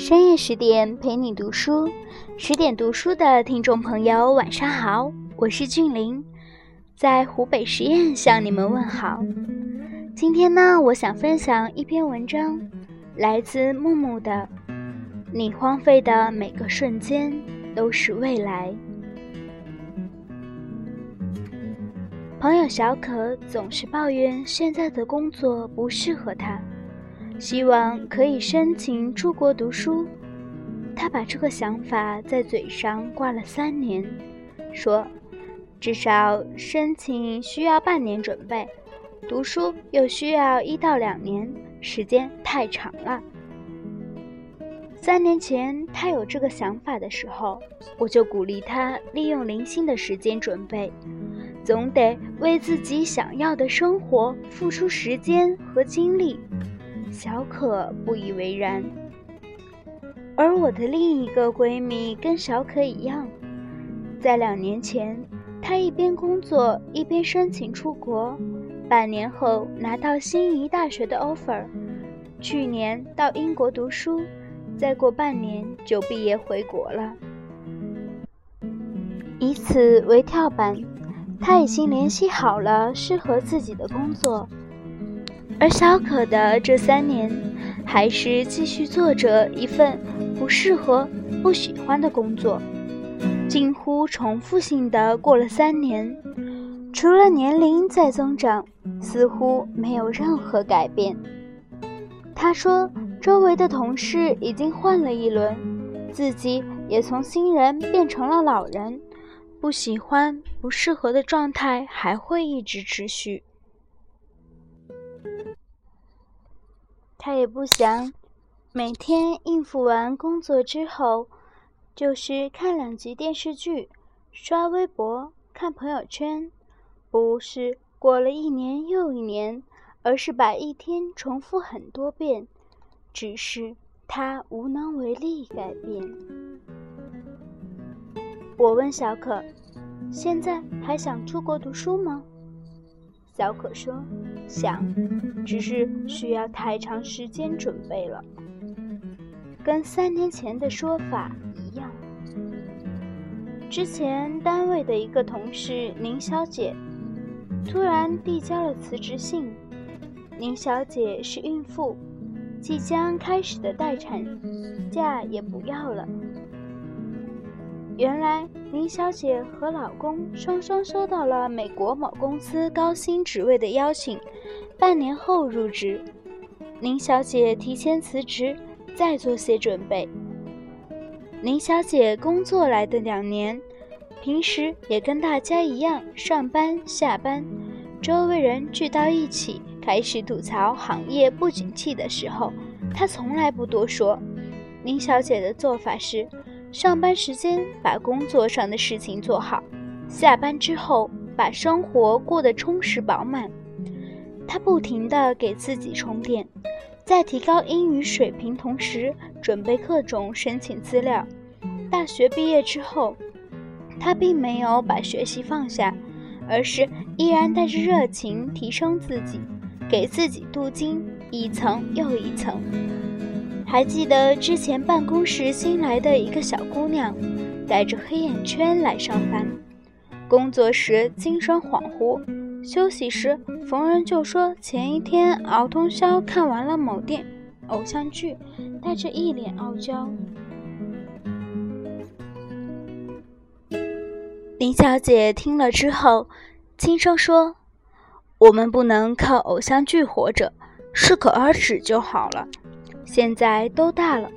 深夜十点陪你读书，十点读书的听众朋友晚上好，我是俊林，在湖北十堰向你们问好。今天呢，我想分享一篇文章，来自木木的《你荒废的每个瞬间都是未来》。朋友小可总是抱怨现在的工作不适合他。希望可以申请出国读书，他把这个想法在嘴上挂了三年，说至少申请需要半年准备，读书又需要一到两年，时间太长了。三年前他有这个想法的时候，我就鼓励他利用零星的时间准备，总得为自己想要的生活付出时间和精力。小可不以为然，而我的另一个闺蜜跟小可一样，在两年前，她一边工作一边申请出国，半年后拿到心仪大学的 offer，去年到英国读书，再过半年就毕业回国了。以此为跳板，她已经联系好了适合自己的工作。而小可的这三年，还是继续做着一份不适合、不喜欢的工作，近乎重复性的过了三年，除了年龄在增长，似乎没有任何改变。他说，周围的同事已经换了一轮，自己也从新人变成了老人，不喜欢、不适合的状态还会一直持续。他也不想每天应付完工作之后，就是看两集电视剧、刷微博、看朋友圈，不是过了一年又一年，而是把一天重复很多遍，只是他无能为力改变。我问小可：“现在还想出国读书吗？”小可说：“想，只是需要太长时间准备了，跟三年前的说法一样。之前单位的一个同事宁小姐，突然递交了辞职信。宁小姐是孕妇，即将开始的待产假也不要了。”原来林小姐和老公双双收到了美国某公司高薪职位的邀请，半年后入职。林小姐提前辞职，再做些准备。林小姐工作来的两年，平时也跟大家一样上班下班，周围人聚到一起开始吐槽行业不景气的时候，她从来不多说。林小姐的做法是。上班时间把工作上的事情做好，下班之后把生活过得充实饱满。他不停地给自己充电，在提高英语水平同时准备各种申请资料。大学毕业之后，他并没有把学习放下，而是依然带着热情提升自己，给自己镀金一层又一层。还记得之前办公室新来的一个小姑娘，带着黑眼圈来上班，工作时精神恍惚，休息时逢人就说前一天熬通宵看完了某电偶像剧，带着一脸傲娇。林小姐听了之后，轻声说：“我们不能靠偶像剧活着，适可而止就好了。”现在都大了，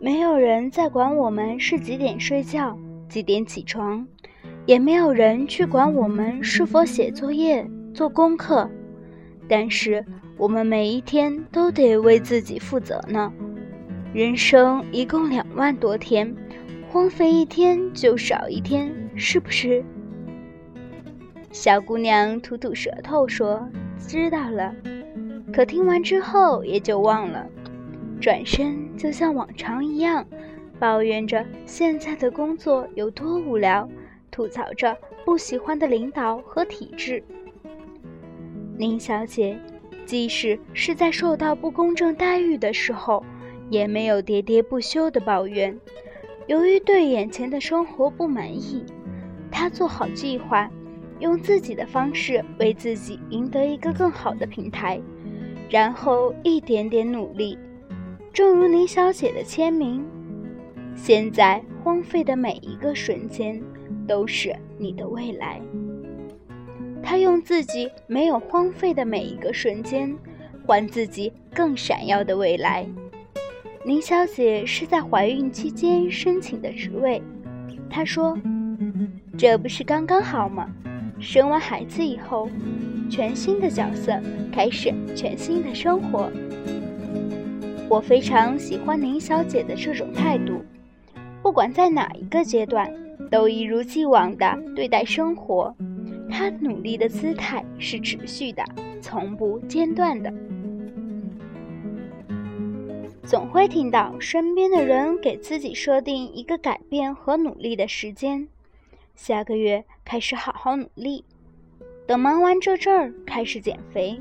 没有人再管我们是几点睡觉、几点起床，也没有人去管我们是否写作业、做功课。但是我们每一天都得为自己负责呢。人生一共两万多天，荒废一天就少一天，是不是？小姑娘吐吐舌头说：“知道了。”可听完之后也就忘了。转身就像往常一样，抱怨着现在的工作有多无聊，吐槽着不喜欢的领导和体制。林小姐，即使是在受到不公正待遇的时候，也没有喋喋不休的抱怨。由于对眼前的生活不满意，她做好计划，用自己的方式为自己赢得一个更好的平台，然后一点点努力。正如林小姐的签名：“现在荒废的每一个瞬间，都是你的未来。”她用自己没有荒废的每一个瞬间，换自己更闪耀的未来。林小姐是在怀孕期间申请的职位，她说：“这不是刚刚好吗？生完孩子以后，全新的角色，开始全新的生活。”我非常喜欢林小姐的这种态度，不管在哪一个阶段，都一如既往地对待生活。他努力的姿态是持续的，从不间断的。总会听到身边的人给自己设定一个改变和努力的时间，下个月开始好好努力，等忙完这阵儿开始减肥，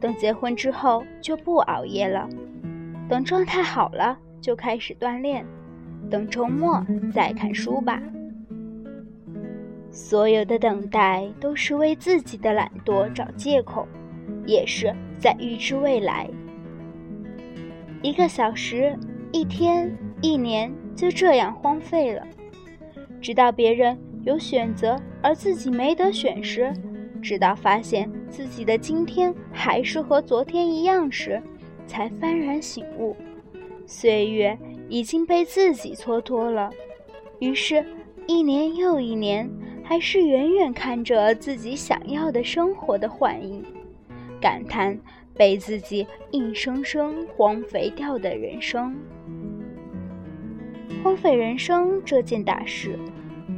等结婚之后就不熬夜了，等状态好了就开始锻炼，等周末再看书吧。所有的等待都是为自己的懒惰找借口，也是在预知未来。一个小时，一天，一年，就这样荒废了。直到别人有选择，而自己没得选时，直到发现自己的今天还是和昨天一样时，才幡然醒悟，岁月已经被自己蹉跎了。于是，一年又一年，还是远远看着自己想要的生活的幻影，感叹。被自己硬生生荒废掉的人生，荒废人生这件大事，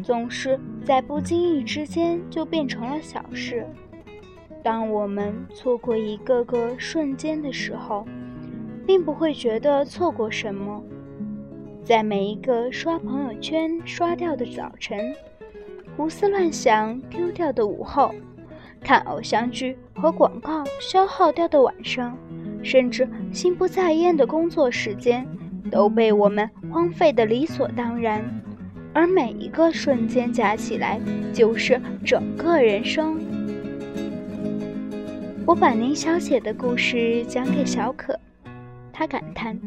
总是在不经意之间就变成了小事。当我们错过一个个瞬间的时候，并不会觉得错过什么。在每一个刷朋友圈刷掉的早晨，胡思乱想丢掉的午后。看偶像剧和广告消耗掉的晚上，甚至心不在焉的工作时间，都被我们荒废的理所当然。而每一个瞬间加起来，就是整个人生。我把林小姐的故事讲给小可，她感叹：“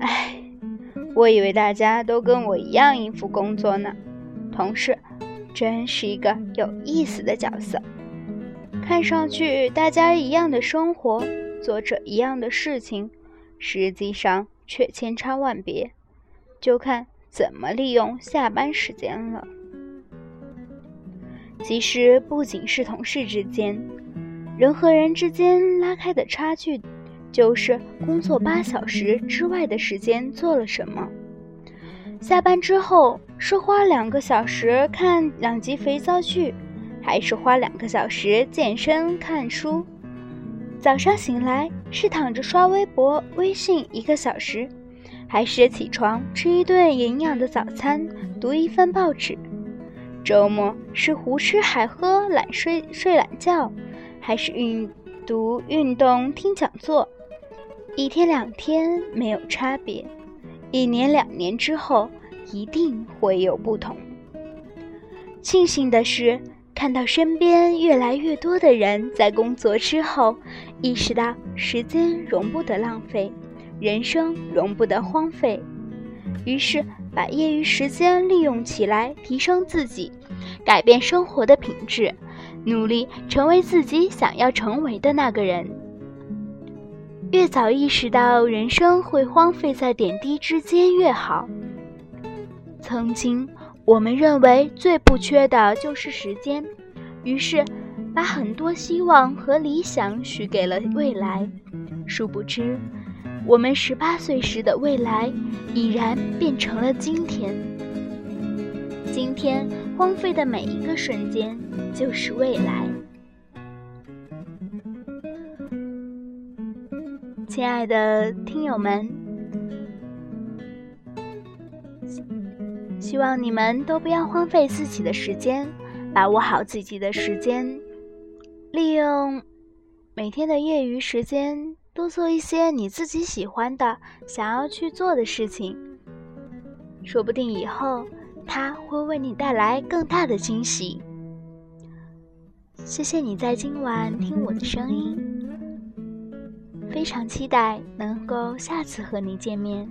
唉，我以为大家都跟我一样应付工作呢，同事。”真是一个有意思的角色，看上去大家一样的生活，做着一样的事情，实际上却千差万别，就看怎么利用下班时间了。其实不仅是同事之间，人和人之间拉开的差距，就是工作八小时之外的时间做了什么。下班之后是花两个小时看两集肥皂剧，还是花两个小时健身看书？早上醒来是躺着刷微博、微信一个小时，还是起床吃一顿营养的早餐、读一份报纸？周末是胡吃海喝、懒睡睡懒觉，还是运读运动、听讲座？一天两天没有差别。一年两年之后，一定会有不同。庆幸的是，看到身边越来越多的人在工作之后，意识到时间容不得浪费，人生容不得荒废，于是把业余时间利用起来，提升自己，改变生活的品质，努力成为自己想要成为的那个人。越早意识到人生会荒废在点滴之间越好。曾经我们认为最不缺的就是时间，于是把很多希望和理想许给了未来。殊不知，我们十八岁时的未来已然变成了今天。今天荒废的每一个瞬间，就是未来。亲爱的听友们。希望你们都不要荒废自己的时间把握好自己的时间利用每天的业余时间多做一些你自己喜欢的想要去做的事情。说不定以后它会为你带来更大的惊喜。谢谢你在今晚听我的声音。非常期待能够下次和你见面。